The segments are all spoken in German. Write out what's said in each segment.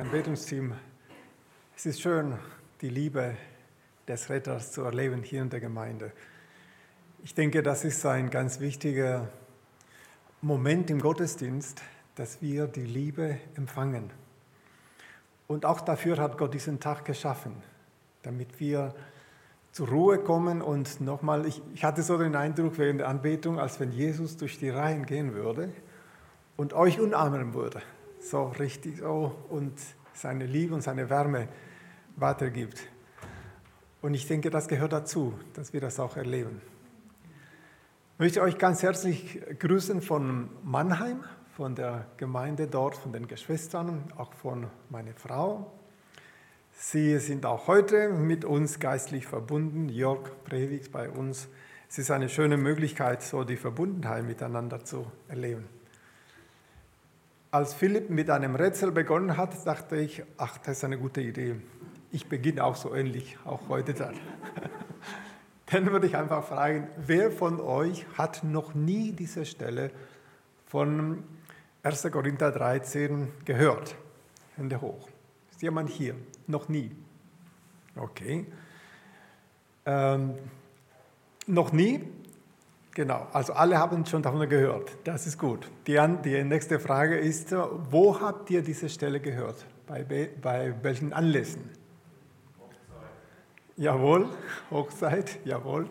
Anbetungsteam, es ist schön, die Liebe des Retters zu erleben hier in der Gemeinde. Ich denke, das ist ein ganz wichtiger Moment im Gottesdienst, dass wir die Liebe empfangen. Und auch dafür hat Gott diesen Tag geschaffen, damit wir zur Ruhe kommen und nochmal, ich, ich hatte so den Eindruck während der Anbetung, als wenn Jesus durch die Reihen gehen würde und euch umarmen würde so richtig so und seine Liebe und seine Wärme weitergibt. Und ich denke, das gehört dazu, dass wir das auch erleben. Ich möchte euch ganz herzlich grüßen von Mannheim, von der Gemeinde dort, von den Geschwistern, auch von meiner Frau. Sie sind auch heute mit uns geistlich verbunden. Jörg predigt bei uns. Es ist eine schöne Möglichkeit, so die Verbundenheit miteinander zu erleben. Als Philipp mit einem Rätsel begonnen hat, dachte ich, ach, das ist eine gute Idee. Ich beginne auch so ähnlich, auch heute dann. Dann würde ich einfach fragen, wer von euch hat noch nie diese Stelle von 1. Korinther 13 gehört? Hände hoch. Ist jemand hier? Noch nie? Okay. Ähm, noch nie? Genau, also alle haben schon davon gehört. Das ist gut. Die, die nächste Frage ist, wo habt ihr diese Stelle gehört? Bei, bei welchen Anlässen? Hochzeit. Jawohl, Hochzeit, jawohl.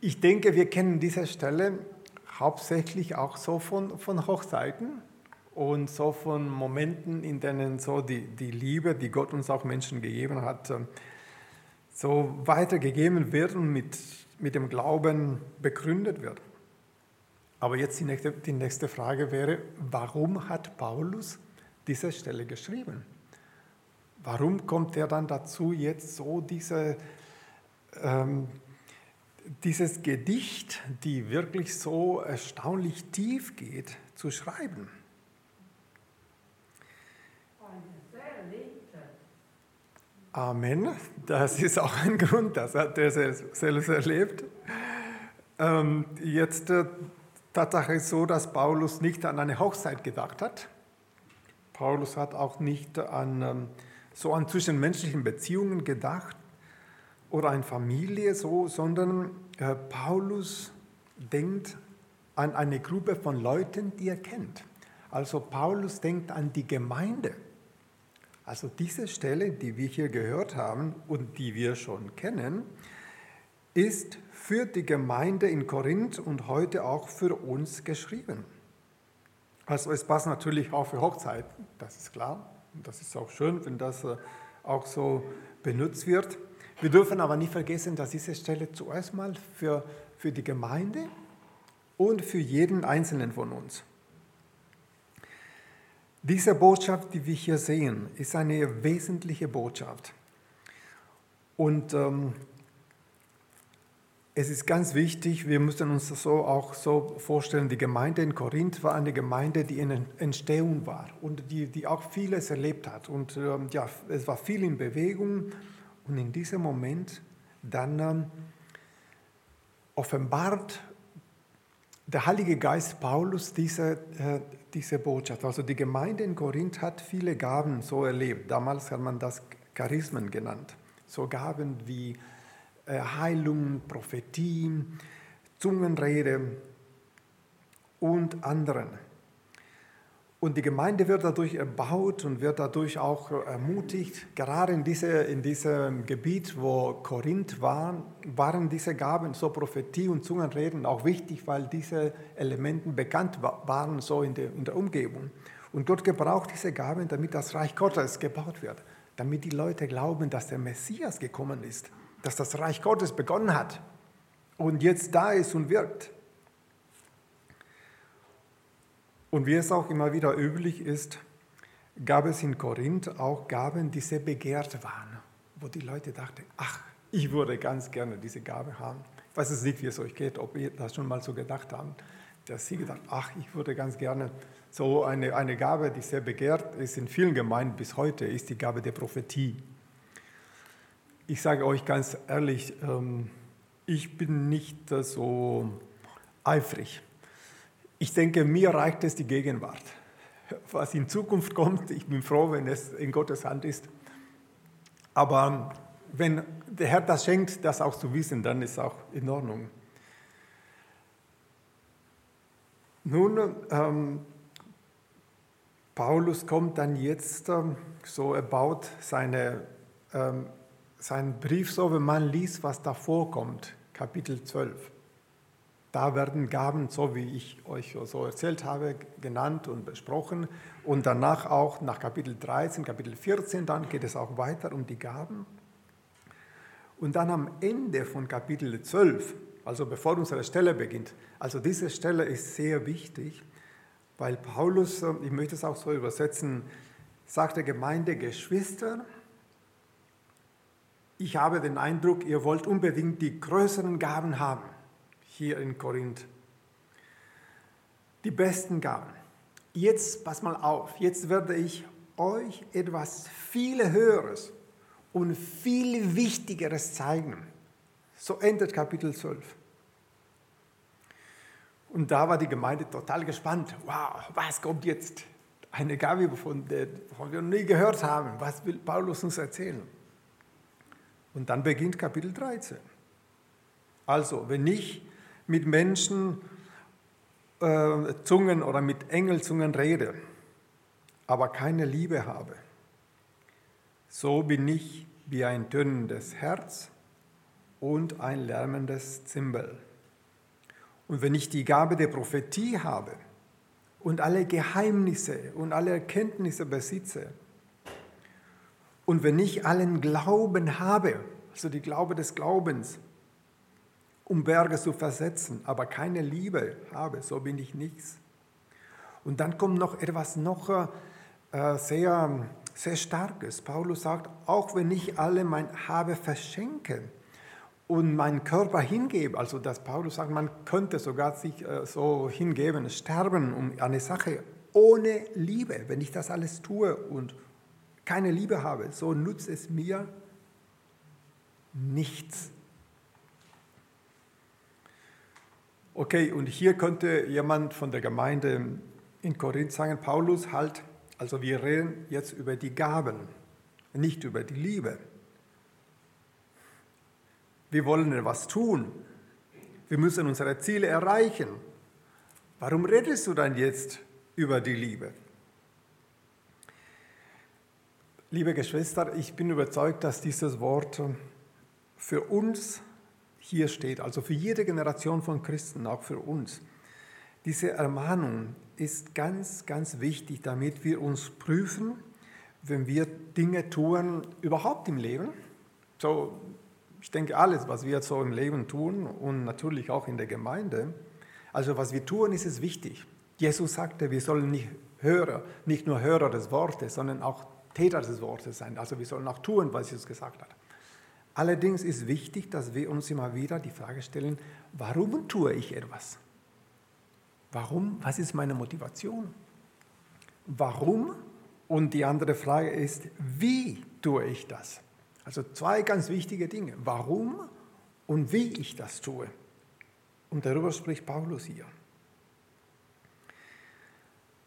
Ich denke, wir kennen diese Stelle hauptsächlich auch so von, von Hochzeiten und so von Momenten, in denen so die, die Liebe, die Gott uns auch Menschen gegeben hat, so weitergegeben wird und mit mit dem Glauben begründet wird. Aber jetzt die nächste, die nächste Frage wäre, warum hat Paulus diese Stelle geschrieben? Warum kommt er dann dazu, jetzt so diese, ähm, dieses Gedicht, die wirklich so erstaunlich tief geht, zu schreiben? Amen. Das ist auch ein Grund, das hat er selbst erlebt. Ähm, jetzt äh, Tatsache ist so, dass Paulus nicht an eine Hochzeit gedacht hat. Paulus hat auch nicht an ähm, so an zwischenmenschlichen Beziehungen gedacht oder an Familie so, sondern äh, Paulus denkt an eine Gruppe von Leuten, die er kennt. Also Paulus denkt an die Gemeinde. Also diese Stelle, die wir hier gehört haben und die wir schon kennen, ist für die Gemeinde in Korinth und heute auch für uns geschrieben. Also es passt natürlich auch für Hochzeiten, das ist klar. Und das ist auch schön, wenn das äh, auch so benutzt wird. Wir dürfen aber nicht vergessen, dass diese Stelle zuerst mal für, für die Gemeinde und für jeden Einzelnen von uns diese Botschaft, die wir hier sehen, ist eine wesentliche Botschaft. Und ähm, es ist ganz wichtig, wir müssen uns das so auch so vorstellen, die Gemeinde in Korinth war eine Gemeinde, die in Entstehung war und die, die auch vieles erlebt hat. Und ähm, ja, es war viel in Bewegung und in diesem Moment dann ähm, offenbart der Heilige Geist Paulus diese, äh, diese Botschaft. Also die Gemeinde in Korinth hat viele Gaben so erlebt. Damals hat man das Charismen genannt. So Gaben wie äh, Heilung, Prophetie, Zungenrede und anderen. Und die Gemeinde wird dadurch erbaut und wird dadurch auch ermutigt. Gerade in, diese, in diesem Gebiet, wo Korinth war, waren diese Gaben, so Prophetie und Zungenreden, auch wichtig, weil diese Elemente bekannt waren, so in der, in der Umgebung. Und Gott gebraucht diese Gaben, damit das Reich Gottes gebaut wird, damit die Leute glauben, dass der Messias gekommen ist, dass das Reich Gottes begonnen hat und jetzt da ist und wirkt. Und wie es auch immer wieder üblich ist, gab es in Korinth auch Gaben, die sehr begehrt waren, wo die Leute dachten, ach, ich würde ganz gerne diese Gabe haben. Ich weiß es nicht, wie es euch geht, ob ihr das schon mal so gedacht habt, dass sie gedacht ach, ich würde ganz gerne so eine, eine Gabe, die sehr begehrt ist in vielen Gemeinden bis heute, ist die Gabe der Prophetie. Ich sage euch ganz ehrlich, ähm, ich bin nicht so eifrig ich denke, mir reicht es die Gegenwart. was in Zukunft kommt. Ich bin froh, wenn es in Gottes Hand ist. Aber wenn der Herr das schenkt, das auch zu wissen, dann ist auch in Ordnung. Nun, ähm, Paulus kommt dann jetzt, ähm, so er baut seine, ähm, seinen Brief so, wenn man liest, was da vorkommt, Kapitel 12. Da werden Gaben, so wie ich euch so erzählt habe, genannt und besprochen. Und danach auch nach Kapitel 13, Kapitel 14, dann geht es auch weiter um die Gaben. Und dann am Ende von Kapitel 12, also bevor unsere Stelle beginnt, also diese Stelle ist sehr wichtig, weil Paulus, äh, ich möchte es auch so übersetzen, sagt der Gemeinde, Geschwister, ich habe den Eindruck, ihr wollt unbedingt die größeren Gaben haben hier in Korinth. Die besten Gaben. Jetzt, pass mal auf, jetzt werde ich euch etwas viel Höheres und viel Wichtigeres zeigen. So endet Kapitel 12. Und da war die Gemeinde total gespannt. Wow, was kommt jetzt? Eine Gabe, von der wir noch nie gehört haben. Was will Paulus uns erzählen? Und dann beginnt Kapitel 13. Also, wenn ich mit Menschen äh, Zungen oder mit Engelzungen rede, aber keine Liebe habe, so bin ich wie ein tönendes Herz und ein lärmendes Zimbel. Und wenn ich die Gabe der Prophetie habe und alle Geheimnisse und alle Erkenntnisse besitze, und wenn ich allen Glauben habe, also die Glaube des Glaubens, um Berge zu versetzen, aber keine Liebe habe, so bin ich nichts. Und dann kommt noch etwas noch äh, sehr, sehr Starkes. Paulus sagt, auch wenn ich alle mein Habe verschenke und meinen Körper hingebe, also dass Paulus sagt, man könnte sogar sich äh, so hingeben, sterben um eine Sache ohne Liebe. Wenn ich das alles tue und keine Liebe habe, so nutzt es mir nichts. Okay, und hier könnte jemand von der Gemeinde in Korinth sagen, Paulus, halt, also wir reden jetzt über die Gaben, nicht über die Liebe. Wir wollen etwas tun. Wir müssen unsere Ziele erreichen. Warum redest du dann jetzt über die Liebe? Liebe Geschwister, ich bin überzeugt, dass dieses Wort für uns hier steht, also für jede Generation von Christen, auch für uns. Diese Ermahnung ist ganz, ganz wichtig, damit wir uns prüfen, wenn wir Dinge tun, überhaupt im Leben. So, ich denke, alles, was wir so im Leben tun und natürlich auch in der Gemeinde, also was wir tun, ist es wichtig. Jesus sagte, wir sollen nicht Hörer, nicht nur Hörer des Wortes, sondern auch Täter des Wortes sein. Also wir sollen auch tun, was Jesus gesagt hat. Allerdings ist wichtig, dass wir uns immer wieder die Frage stellen, warum tue ich etwas? Warum? Was ist meine Motivation? Warum? Und die andere Frage ist, wie tue ich das? Also zwei ganz wichtige Dinge. Warum und wie ich das tue. Und darüber spricht Paulus hier.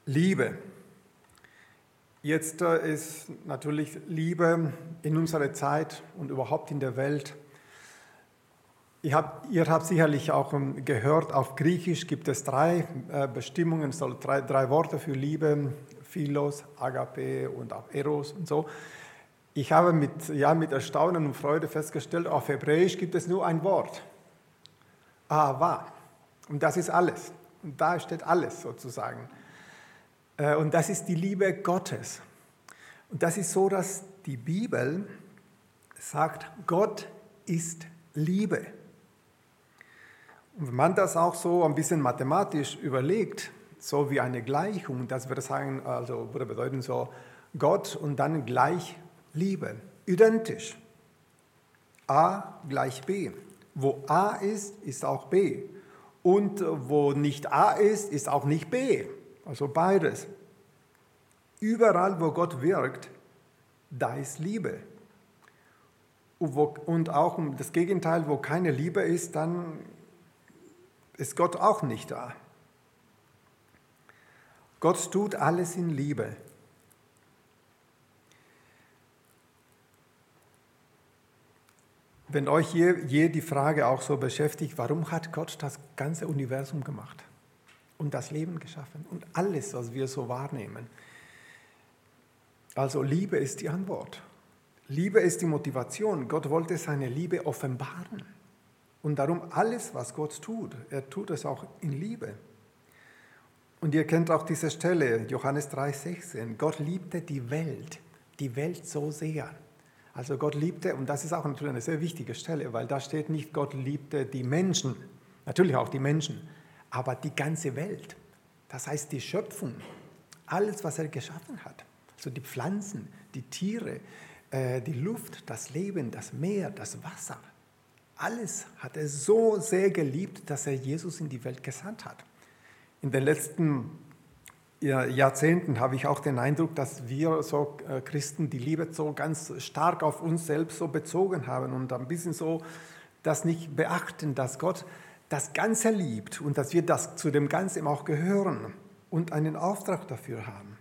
Liebe. Jetzt äh, ist natürlich Liebe in unserer Zeit und überhaupt in der Welt. Ihr habt, ihr habt sicherlich auch ähm, gehört, auf Griechisch gibt es drei äh, Bestimmungen, so drei, drei Worte für Liebe, Philos, Agape und auch Eros und so. Ich habe mit, ja, mit Erstaunen und Freude festgestellt, auf Hebräisch gibt es nur ein Wort, Ava. Und das ist alles. Und da steht alles sozusagen. Äh, und das ist die Liebe Gottes. Und das ist so, dass die Bibel sagt, Gott ist Liebe. Und wenn man das auch so ein bisschen mathematisch überlegt, so wie eine Gleichung, das würde sagen, also würde bedeuten so Gott und dann gleich Liebe, identisch. A gleich B. Wo A ist, ist auch B. Und wo nicht A ist, ist auch nicht B. Also beides. Überall, wo Gott wirkt, da ist Liebe. Und auch das Gegenteil, wo keine Liebe ist, dann ist Gott auch nicht da. Gott tut alles in Liebe. Wenn euch je, je die Frage auch so beschäftigt, warum hat Gott das ganze Universum gemacht und das Leben geschaffen und alles, was wir so wahrnehmen? Also Liebe ist die Antwort. Liebe ist die Motivation. Gott wollte seine Liebe offenbaren. Und darum alles, was Gott tut, er tut es auch in Liebe. Und ihr kennt auch diese Stelle, Johannes 3,16. Gott liebte die Welt, die Welt so sehr. Also Gott liebte, und das ist auch natürlich eine sehr wichtige Stelle, weil da steht nicht, Gott liebte die Menschen, natürlich auch die Menschen, aber die ganze Welt. Das heißt die Schöpfung, alles, was er geschaffen hat. Also die Pflanzen, die Tiere, äh, die Luft, das Leben, das Meer, das Wasser. Alles hat er so sehr geliebt, dass er Jesus in die Welt gesandt hat. In den letzten Jahrzehnten habe ich auch den Eindruck, dass wir so äh, Christen die Liebe so ganz stark auf uns selbst so bezogen haben und ein bisschen so das nicht beachten, dass Gott das Ganze liebt und dass wir das zu dem Ganzen auch gehören und einen Auftrag dafür haben.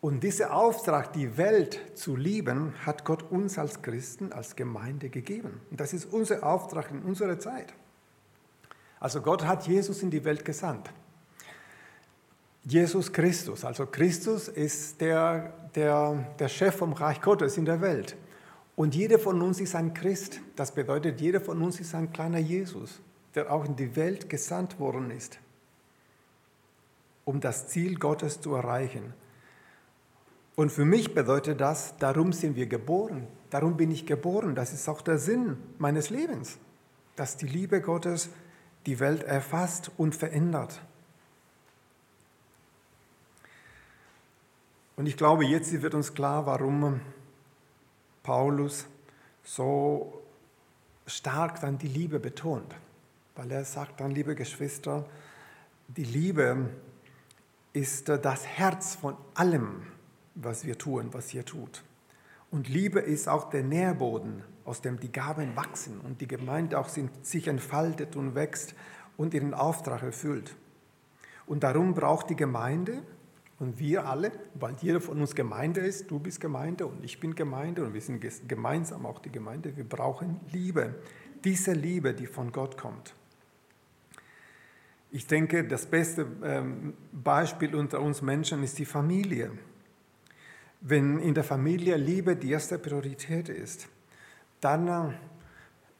Und dieser Auftrag, die Welt zu lieben, hat Gott uns als Christen, als Gemeinde gegeben. Und das ist unser Auftrag in unserer Zeit. Also Gott hat Jesus in die Welt gesandt. Jesus Christus, also Christus ist der, der, der Chef vom Reich Gottes in der Welt. Und jeder von uns ist ein Christ. Das bedeutet, jeder von uns ist ein kleiner Jesus, der auch in die Welt gesandt worden ist, um das Ziel Gottes zu erreichen. Und für mich bedeutet das, darum sind wir geboren, darum bin ich geboren. Das ist auch der Sinn meines Lebens, dass die Liebe Gottes die Welt erfasst und verändert. Und ich glaube, jetzt wird uns klar, warum Paulus so stark dann die Liebe betont. Weil er sagt dann, liebe Geschwister, die Liebe ist das Herz von allem, was wir tun, was ihr tut. Und Liebe ist auch der Nährboden, aus dem die Gaben wachsen und die Gemeinde auch sich entfaltet und wächst und ihren Auftrag erfüllt. Und darum braucht die Gemeinde und wir alle, weil jeder von uns Gemeinde ist, du bist Gemeinde und ich bin Gemeinde und wir sind gemeinsam auch die Gemeinde, wir brauchen Liebe. Diese Liebe, die von Gott kommt. Ich denke, das beste ähm, Beispiel unter uns Menschen ist die Familie. Wenn in der Familie Liebe die erste Priorität ist, dann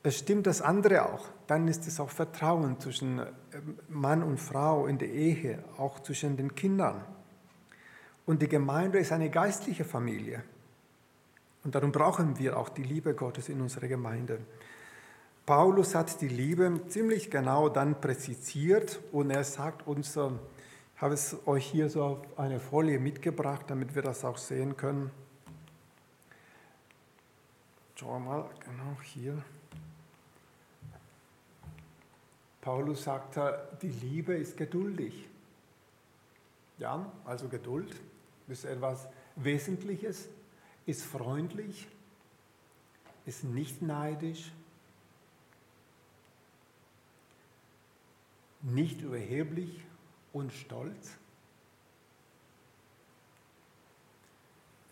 äh, stimmt das andere auch. Dann ist es auch Vertrauen zwischen äh, Mann und Frau in der Ehe, auch zwischen den Kindern. Und die Gemeinde ist eine geistliche Familie. Und darum brauchen wir auch die Liebe Gottes in unserer Gemeinde. Paulus hat die Liebe ziemlich genau dann präzisiert und er sagt uns, äh, ich habe es euch hier so auf eine Folie mitgebracht, damit wir das auch sehen können. Schauen wir mal, genau hier. Paulus sagt, die Liebe ist geduldig. Ja, also Geduld ist etwas Wesentliches, ist freundlich, ist nicht neidisch, nicht überheblich, und stolz,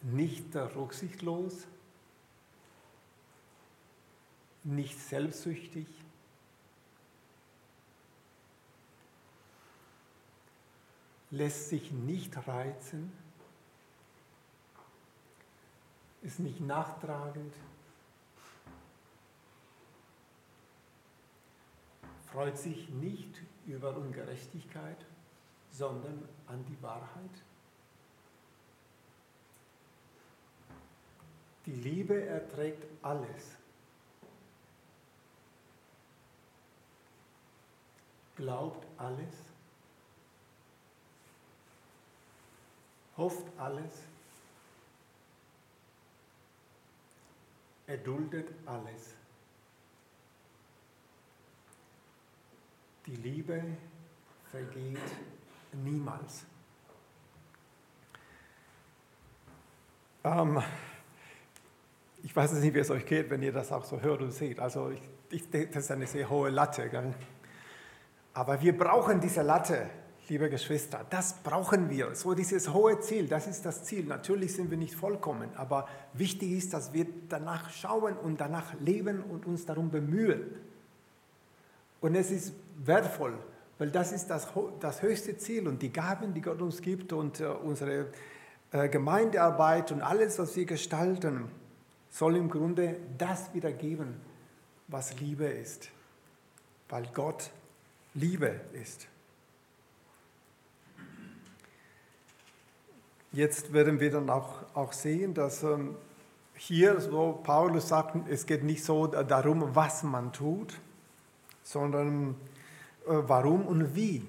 nicht rücksichtslos, nicht selbstsüchtig, lässt sich nicht reizen, ist nicht nachtragend, freut sich nicht über Ungerechtigkeit, sondern an die Wahrheit. Die Liebe erträgt alles. Glaubt alles. Hofft alles. Erduldet alles. Die Liebe vergeht Niemals. Ähm, ich weiß nicht, wie es euch geht, wenn ihr das auch so hört und seht. Also ich, ich, das ist eine sehr hohe Latte. Gell? Aber wir brauchen diese Latte. Liebe Geschwister, das brauchen wir. So dieses hohe Ziel, das ist das Ziel. Natürlich sind wir nicht vollkommen, aber wichtig ist, dass wir danach schauen und danach leben und uns darum bemühen. Und es ist wertvoll, weil das ist das, das höchste Ziel und die Gaben, die Gott uns gibt und äh, unsere äh, Gemeindearbeit und alles, was wir gestalten, soll im Grunde das wiedergeben, was Liebe ist, weil Gott Liebe ist. Jetzt werden wir dann auch, auch sehen, dass ähm, hier, so Paulus sagt, es geht nicht so darum, was man tut, sondern äh, warum und wie.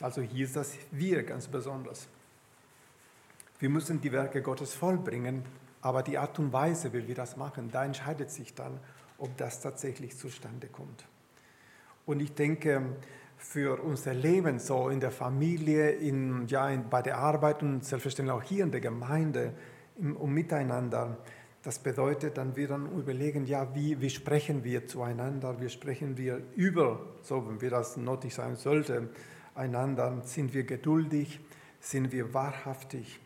Also hier ist das Wir ganz besonders. Wir müssen die Werke Gottes vollbringen, aber die Art und Weise, wie wir das machen, da entscheidet sich dann, ob das tatsächlich zustande kommt. Und ich denke, für unser Leben, so in der Familie, in, ja, in, bei der Arbeit und selbstverständlich auch hier in der Gemeinde im, und miteinander. Das bedeutet, dann wir dann überlegen, ja, wie, wie sprechen wir zueinander, wie sprechen wir über, so wenn wir das nötig sein sollte, einander. Sind wir geduldig, sind wir wahrhaftig,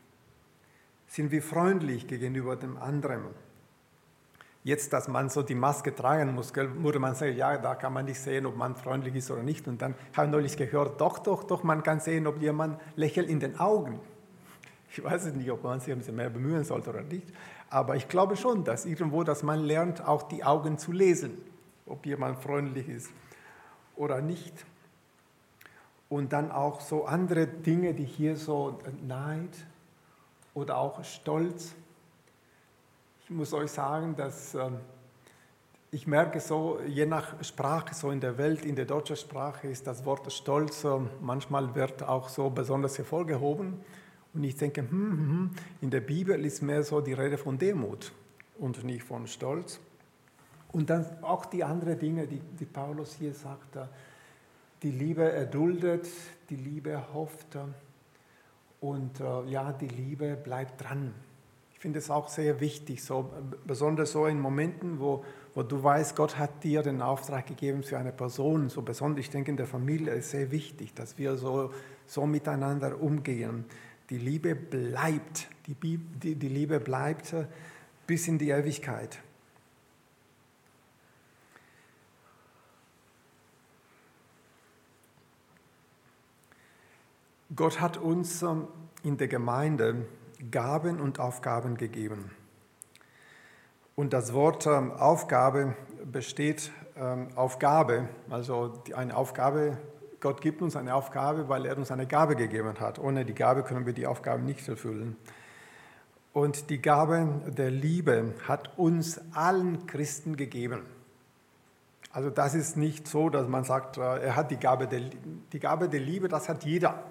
sind wir freundlich gegenüber dem anderen Jetzt, dass man so die Maske tragen muss, würde man sagen, ja, da kann man nicht sehen, ob man freundlich ist oder nicht. Und dann habe ich neulich gehört, doch, doch, doch, man kann sehen, ob jemand lächelt in den Augen. Ich weiß nicht, ob man sich ein bisschen mehr bemühen sollte oder nicht, aber ich glaube schon, dass irgendwo, dass man lernt, auch die Augen zu lesen, ob jemand freundlich ist oder nicht. Und dann auch so andere Dinge, die hier so Neid oder auch Stolz, ich muss euch sagen, dass ähm, ich merke so, je nach Sprache, so in der Welt, in der deutschen Sprache ist das Wort Stolz, ähm, manchmal wird auch so besonders hervorgehoben. Und ich denke, hm, hm, hm, in der Bibel ist mehr so die Rede von Demut und nicht von Stolz. Und dann auch die anderen Dinge, die, die Paulus hier sagt, die Liebe erduldet, die Liebe hofft und äh, ja, die Liebe bleibt dran. Ich finde es auch sehr wichtig, so, besonders so in Momenten, wo, wo du weißt, Gott hat dir den Auftrag gegeben für eine Person, so besonders, ich denke, in der Familie ist sehr wichtig, dass wir so, so miteinander umgehen. Die Liebe bleibt, die, die, die Liebe bleibt bis in die Ewigkeit. Gott hat uns ähm, in der Gemeinde Gaben und Aufgaben gegeben. Und das Wort ähm, Aufgabe besteht ähm, Aufgabe, also eine Aufgabe, Gott gibt uns eine Aufgabe, weil er uns eine Gabe gegeben hat. Ohne die Gabe können wir die Aufgabe nicht erfüllen. Und die Gabe der Liebe hat uns allen Christen gegeben. Also das ist nicht so, dass man sagt, äh, er hat die Gabe der, die Gabe der Liebe, das hat jeder.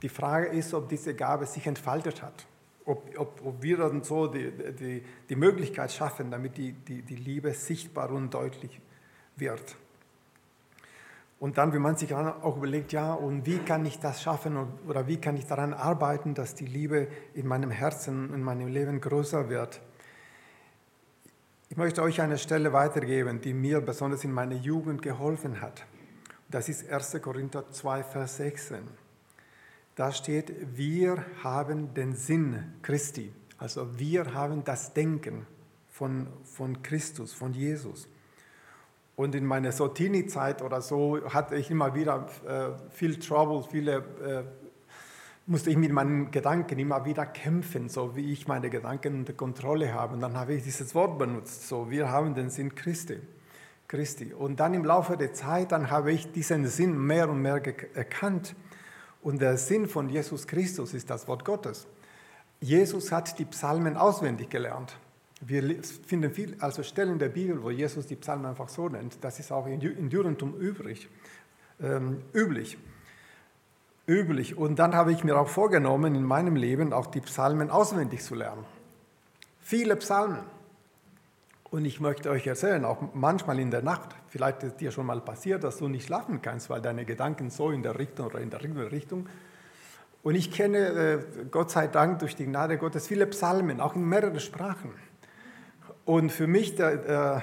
Die Frage ist, ob diese Gabe sich entfaltet hat ob, ob, ob wir dann so die, die, die Möglichkeit schaffen, damit die, die, die Liebe sichtbar und deutlich wird. Und dann, wenn man sich auch überlegt, ja, und wie kann ich das schaffen oder wie kann ich daran arbeiten, dass die Liebe in meinem Herzen, in meinem Leben größer wird. Ich möchte euch eine Stelle weitergeben, die mir besonders in meiner Jugend geholfen hat. Das ist 1. Korinther 2, Vers 16 da steht, wir haben den Sinn Christi. Also wir haben das Denken von, von Christus, von Jesus. Und in meiner Sotini-Zeit oder so hatte ich immer wieder äh, viel Trouble, viele, äh, musste ich mit meinen Gedanken immer wieder kämpfen, so wie ich meine Gedanken unter Kontrolle habe. Und dann habe ich dieses Wort benutzt, so wir haben den Sinn Christi. Christi. Und dann im Laufe der Zeit, dann habe ich diesen Sinn mehr und mehr erkannt und der Sinn von Jesus Christus ist das Wort Gottes. Jesus hat die Psalmen auswendig gelernt. Wir finden viel, also Stellen der Bibel, wo Jesus die Psalmen einfach so nennt. Das ist auch in Judentum übrig, ähm, üblich. Üblich. Und dann habe ich mir auch vorgenommen, in meinem Leben auch die Psalmen auswendig zu lernen. Viele Psalmen. Und ich möchte euch erzählen, auch manchmal in der Nacht, vielleicht ist dir schon mal passiert, dass du nicht schlafen kannst, weil deine Gedanken so in der Richtung oder in der Richtung. Und ich kenne, äh, Gott sei Dank, durch die Gnade Gottes viele Psalmen, auch in mehreren Sprachen. Und für mich, der,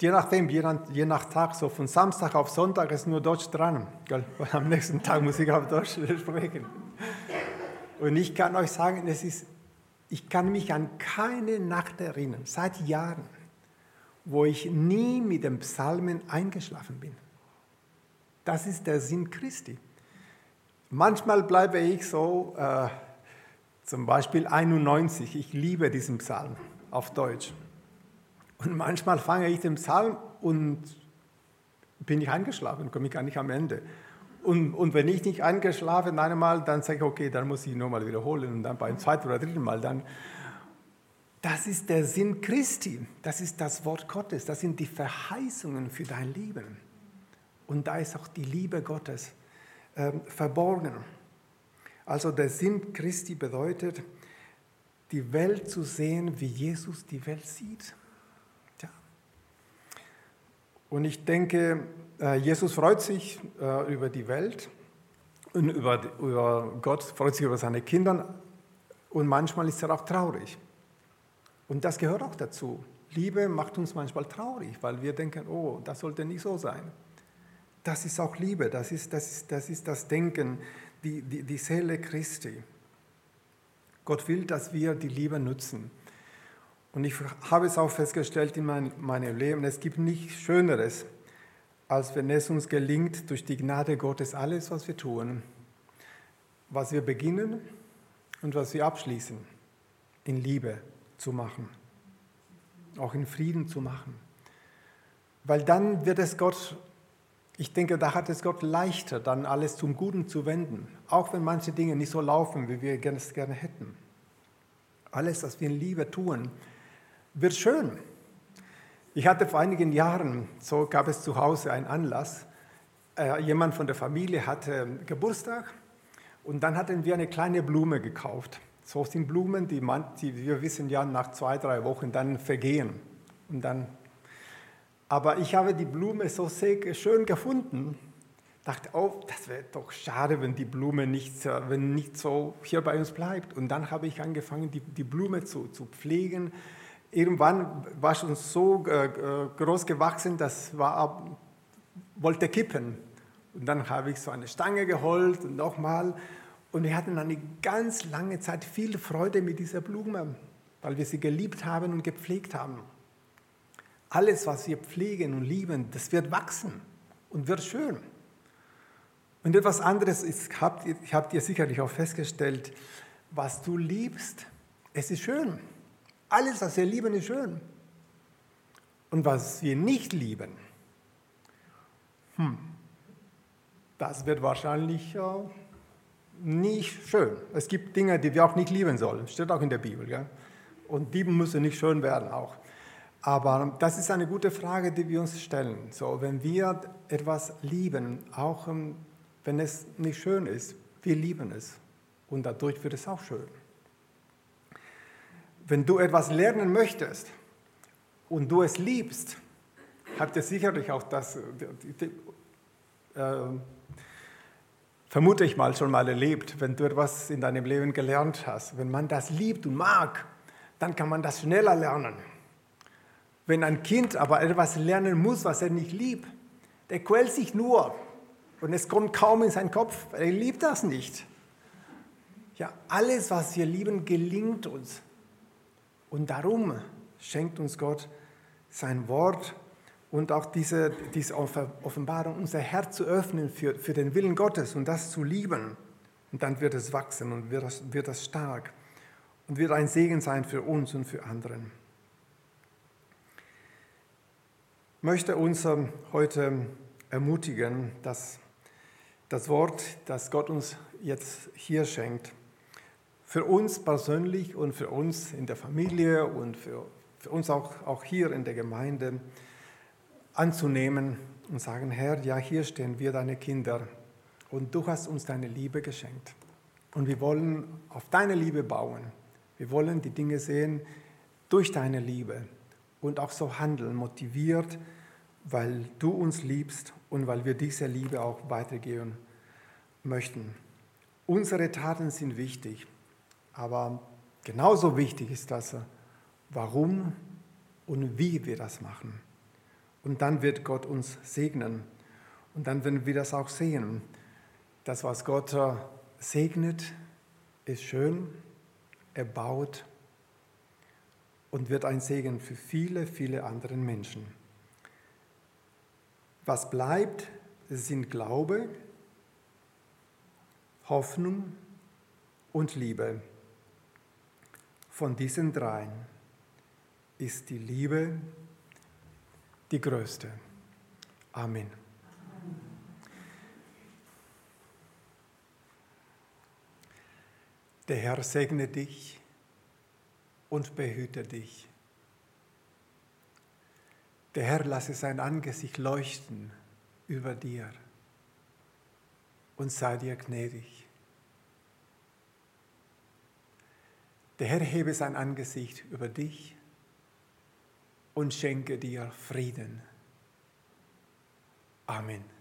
Je nachdem, je nach, Tag, so von Samstag auf Sonntag ist nur Deutsch dran. Gell? Am nächsten Tag muss ich auf Deutsch sprechen. Und ich kann euch sagen, es ist, ich kann mich an keine Nacht erinnern, seit Jahren, wo ich nie mit dem Psalmen eingeschlafen bin. Das ist der Sinn Christi. Manchmal bleibe ich so, äh, zum Beispiel 91, ich liebe diesen Psalm auf Deutsch. Und manchmal fange ich den Psalm und bin ich eingeschlafen, komme ich gar nicht am Ende. Und, und wenn ich nicht eingeschlafen einmal, dann sage ich, okay, dann muss ich nochmal wiederholen und dann beim zweiten oder dritten Mal dann. Das ist der Sinn Christi, das ist das Wort Gottes, das sind die Verheißungen für dein Leben. Und da ist auch die Liebe Gottes äh, verborgen. Also der Sinn Christi bedeutet, die Welt zu sehen, wie Jesus die Welt sieht. Und ich denke, äh, Jesus freut sich äh, über die Welt und über, über Gott, freut sich über seine Kinder und manchmal ist er auch traurig. Und das gehört auch dazu. Liebe macht uns manchmal traurig, weil wir denken, oh, das sollte nicht so sein. Das ist auch Liebe, das ist das, ist, das, ist das Denken, die, die, die Seele Christi. Gott will, dass wir die Liebe nutzen. Und ich habe es auch festgestellt in mein, meinem Leben, es gibt nichts Schöneres, als wenn es uns gelingt, durch die Gnade Gottes alles, was wir tun, was wir beginnen und was wir abschließen, in Liebe zu machen, auch in Frieden zu machen. Weil dann wird es Gott, ich denke, da hat es Gott leichter, dann alles zum Guten zu wenden, auch wenn manche Dinge nicht so laufen, wie wir es gerne hätten. Alles, was wir in Liebe tun, wird schön. Ich hatte vor einigen Jahren, so gab es zu Hause einen Anlass, äh, jemand von der Familie hatte Geburtstag und dann hatten wir eine kleine Blume gekauft. So sind Blumen, die, man, die wir wissen ja nach zwei, drei Wochen dann vergehen. Und dann, aber ich habe die Blume so sehr schön gefunden, dachte, oh, das wäre doch schade, wenn die Blume nicht, wenn nicht so hier bei uns bleibt. Und dann habe ich angefangen, die, die Blume zu, zu pflegen, Irgendwann war schon so äh, äh, groß gewachsen, das war, wollte kippen. Und dann habe ich so eine Stange geholt und nochmal. Und wir hatten eine ganz lange Zeit viel Freude mit dieser Blume, weil wir sie geliebt haben und gepflegt haben. Alles, was wir pflegen und lieben, das wird wachsen und wird schön. Und etwas anderes ist, habt ihr, habt ihr sicherlich auch festgestellt, was du liebst, es ist schön. Alles, was wir lieben, ist schön. Und was wir nicht lieben, hm, das wird wahrscheinlich äh, nicht schön. Es gibt Dinge, die wir auch nicht lieben sollen. Steht auch in der Bibel. Gell? Und die müssen nicht schön werden auch. Aber das ist eine gute Frage, die wir uns stellen. So, wenn wir etwas lieben, auch ähm, wenn es nicht schön ist, wir lieben es. Und dadurch wird es auch schön wenn du etwas lernen möchtest und du es liebst, habt ihr sicherlich auch das, äh, vermute ich mal, schon mal erlebt, wenn du etwas in deinem Leben gelernt hast. Wenn man das liebt und mag, dann kann man das schneller lernen. Wenn ein Kind aber etwas lernen muss, was er nicht liebt, der quält sich nur und es kommt kaum in seinen Kopf, er liebt das nicht. Ja, alles, was wir lieben, gelingt uns. Und darum schenkt uns Gott sein Wort und auch diese, diese Offenbarung, unser Herz zu öffnen für, für den Willen Gottes und das zu lieben. Und dann wird es wachsen und wird das, wird das stark und wird ein Segen sein für uns und für anderen. Ich möchte uns ähm, heute ermutigen, dass das Wort, das Gott uns jetzt hier schenkt, für uns persönlich und für uns in der Familie und für, für uns auch, auch hier in der Gemeinde anzunehmen und sagen, Herr, ja, hier stehen wir, deine Kinder, und du hast uns deine Liebe geschenkt. Und wir wollen auf deine Liebe bauen. Wir wollen die Dinge sehen durch deine Liebe und auch so handeln, motiviert, weil du uns liebst und weil wir diese Liebe auch weitergehen möchten. Unsere Taten sind wichtig. Aber genauso wichtig ist das, warum und wie wir das machen. Und dann wird Gott uns segnen. Und dann werden wir das auch sehen. Das, was Gott äh, segnet, ist schön, er baut und wird ein Segen für viele, viele andere Menschen. Was bleibt, sind Glaube, Hoffnung und Liebe. Von diesen dreien ist die Liebe die größte. Amen. Der Herr segne dich und behüte dich. Der Herr lasse sein Angesicht leuchten über dir und sei dir gnädig. Der Herr hebe sein Angesicht über dich und schenke dir Frieden. Amen.